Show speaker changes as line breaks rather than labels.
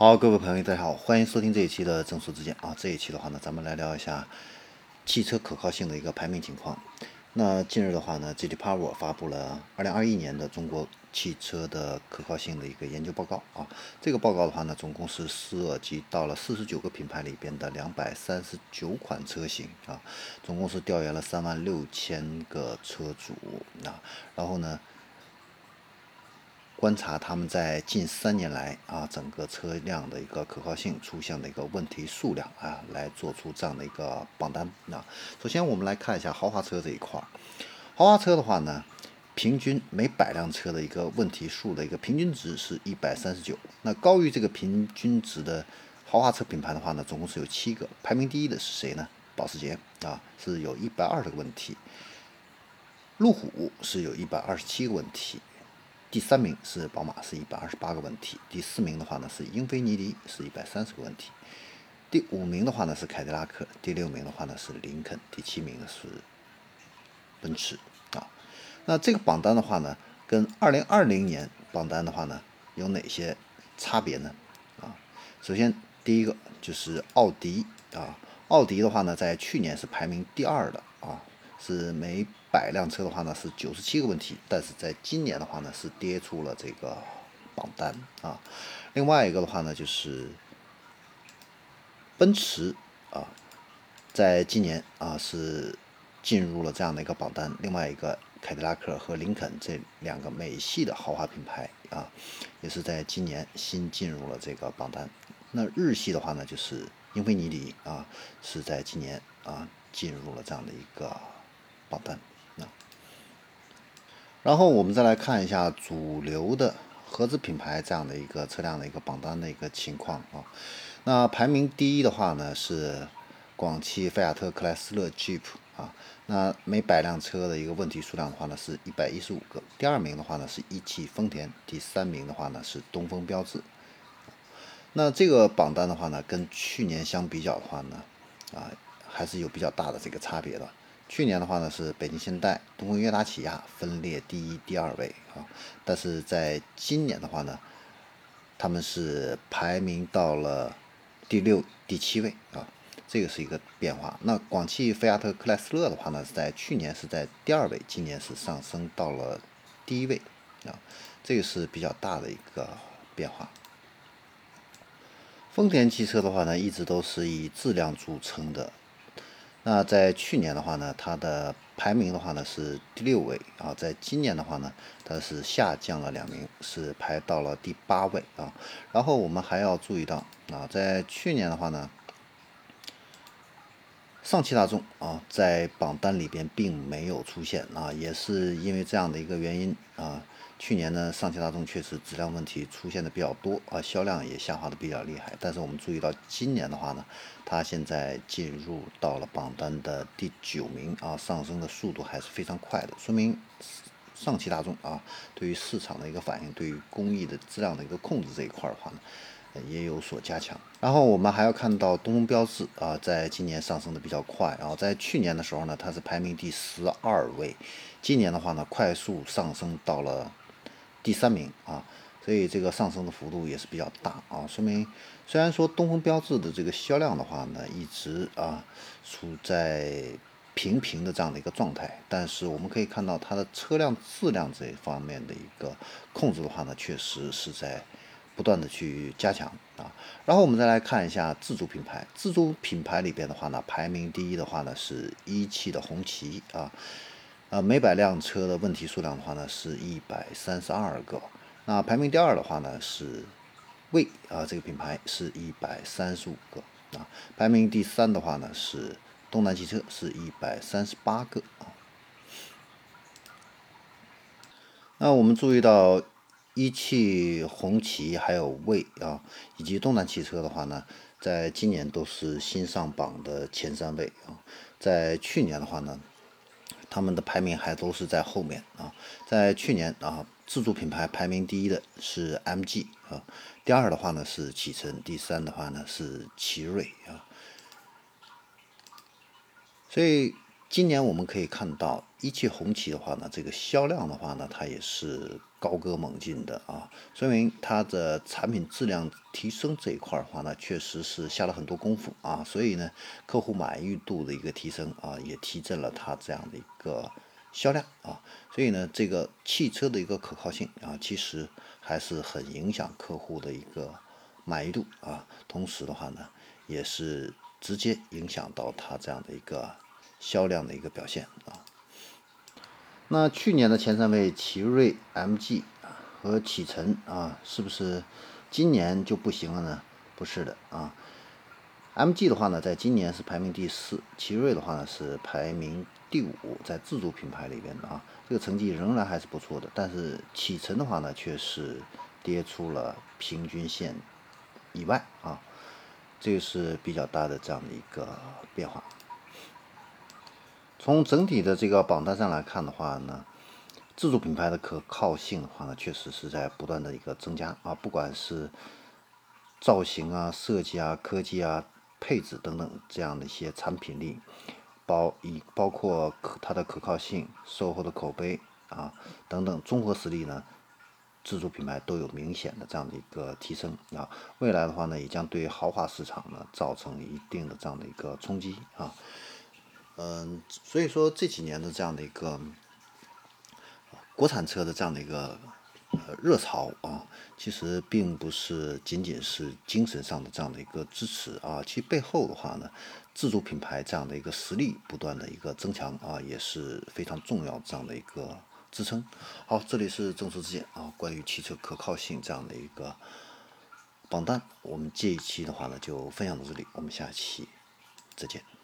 好，各位朋友，大家好，欢迎收听这一期的正说之见啊。这一期的话呢，咱们来聊一下汽车可靠性的一个排名情况。那近日的话呢，J.D. Power 发布了2021年的中国汽车的可靠性的一个研究报告啊。这个报告的话呢，总共是涉及到了49个品牌里边的239款车型啊，总共是调研了3万六千个车主啊，然后呢。观察他们在近三年来啊，整个车辆的一个可靠性出现的一个问题数量啊，来做出这样的一个榜单啊。首先我们来看一下豪华车这一块儿，豪华车的话呢，平均每百辆车的一个问题数的一个平均值是一百三十九。那高于这个平均值的豪华车品牌的话呢，总共是有七个。排名第一的是谁呢？保时捷啊，是有一百二十个问题。路虎是有一百二十七个问题。第三名是宝马，是一百二十八个问题。第四名的话呢是英菲尼迪，是一百三十个问题。第五名的话呢是凯迪拉克，第六名的话呢是林肯，第七名呢是奔驰啊。那这个榜单的话呢，跟二零二零年榜单的话呢有哪些差别呢？啊，首先第一个就是奥迪啊，奥迪的话呢在去年是排名第二的啊。是每百辆车的话呢是九十七个问题，但是在今年的话呢是跌出了这个榜单啊。另外一个的话呢就是奔驰啊，在今年啊是进入了这样的一个榜单。另外一个凯迪拉克和林肯这两个美系的豪华品牌啊，也是在今年新进入了这个榜单。那日系的话呢就是英菲尼迪啊，是在今年啊进入了这样的一个。榜单啊，然后我们再来看一下主流的合资品牌这样的一个车辆的一个榜单的一个情况啊。那排名第一的话呢是广汽菲亚特克莱斯勒 Jeep 啊，那每百辆车的一个问题数量的话呢是一百一十五个。第二名的话呢是一汽丰田，第三名的话呢是东风标致。那这个榜单的话呢，跟去年相比较的话呢，啊还是有比较大的这个差别的。去年的话呢，是北京现代、东风悦达起亚分列第一、第二位啊，但是在今年的话呢，他们是排名到了第六、第七位啊，这个是一个变化。那广汽菲亚特克莱斯勒的话呢，在去年是在第二位，今年是上升到了第一位啊，这个是比较大的一个变化。丰田汽车的话呢，一直都是以质量著称的。那在去年的话呢，它的排名的话呢是第六位啊，在今年的话呢，它是下降了两名，是排到了第八位啊。然后我们还要注意到啊，在去年的话呢，上汽大众啊在榜单里边并没有出现啊，也是因为这样的一个原因啊。去年呢，上汽大众确实质量问题出现的比较多啊，销量也下滑的比较厉害。但是我们注意到今年的话呢，它现在进入到了榜单的第九名啊，上升的速度还是非常快的，说明上汽大众啊对于市场的一个反应，对于工艺的质量的一个控制这一块的话呢，也有所加强。然后我们还要看到东风标致啊，在今年上升的比较快，然后在去年的时候呢，它是排名第十二位，今年的话呢，快速上升到了。第三名啊，所以这个上升的幅度也是比较大啊，说明虽然说东风标致的这个销量的话呢，一直啊处在平平的这样的一个状态，但是我们可以看到它的车辆质量这一方面的一个控制的话呢，确实是在不断的去加强啊。然后我们再来看一下自主品牌，自主品牌里边的话呢，排名第一的话呢是一汽的红旗啊。呃，每百辆车的问题数量的话呢，是一百三十二个。那排名第二的话呢，是魏啊，这个品牌是一百三十五个啊。排名第三的话呢，是东南汽车，是一百三十八个啊。那我们注意到一汽红旗、还有魏啊，以及东南汽车的话呢，在今年都是新上榜的前三位啊。在去年的话呢。他们的排名还都是在后面啊，在去年啊，自主品牌排名第一的是 MG 啊，第二的话呢是启辰，第三的话呢是奇瑞啊。所以今年我们可以看到，一汽红旗的话呢，这个销量的话呢，它也是高歌猛进的啊，说明它的产品质量提升这一块的话呢，确实是下了很多功夫啊，所以呢，客户满意度的一个提升啊，也提振了它这样的一个销量啊，所以呢，这个汽车的一个可靠性啊，其实还是很影响客户的一个满意度啊，同时的话呢，也是直接影响到它这样的一个。销量的一个表现啊，那去年的前三位奇瑞、MG 和启辰啊，是不是今年就不行了呢？不是的啊，MG 的话呢，在今年是排名第四，奇瑞的话呢是排名第五，在自主品牌里边的啊，这个成绩仍然还是不错的。但是启辰的话呢，却是跌出了平均线以外啊，这个是比较大的这样的一个变化。从整体的这个榜单上来看的话呢，自主品牌的可靠性的话呢，确实是在不断的一个增加啊，不管是造型啊、设计啊、科技啊、配置等等这样的一些产品力，包以包括可它的可靠性、售后的口碑啊等等综合实力呢，自主品牌都有明显的这样的一个提升啊，未来的话呢，也将对豪华市场呢造成一定的这样的一个冲击啊。嗯，所以说这几年的这样的一个国产车的这样的一个呃热潮啊，其实并不是仅仅是精神上的这样的一个支持啊，其背后的话呢，自主品牌这样的一个实力不断的一个增强啊，也是非常重要这样的一个支撑。好，这里是正说之见啊，关于汽车可靠性这样的一个榜单，我们这一期的话呢就分享到这里，我们下期再见。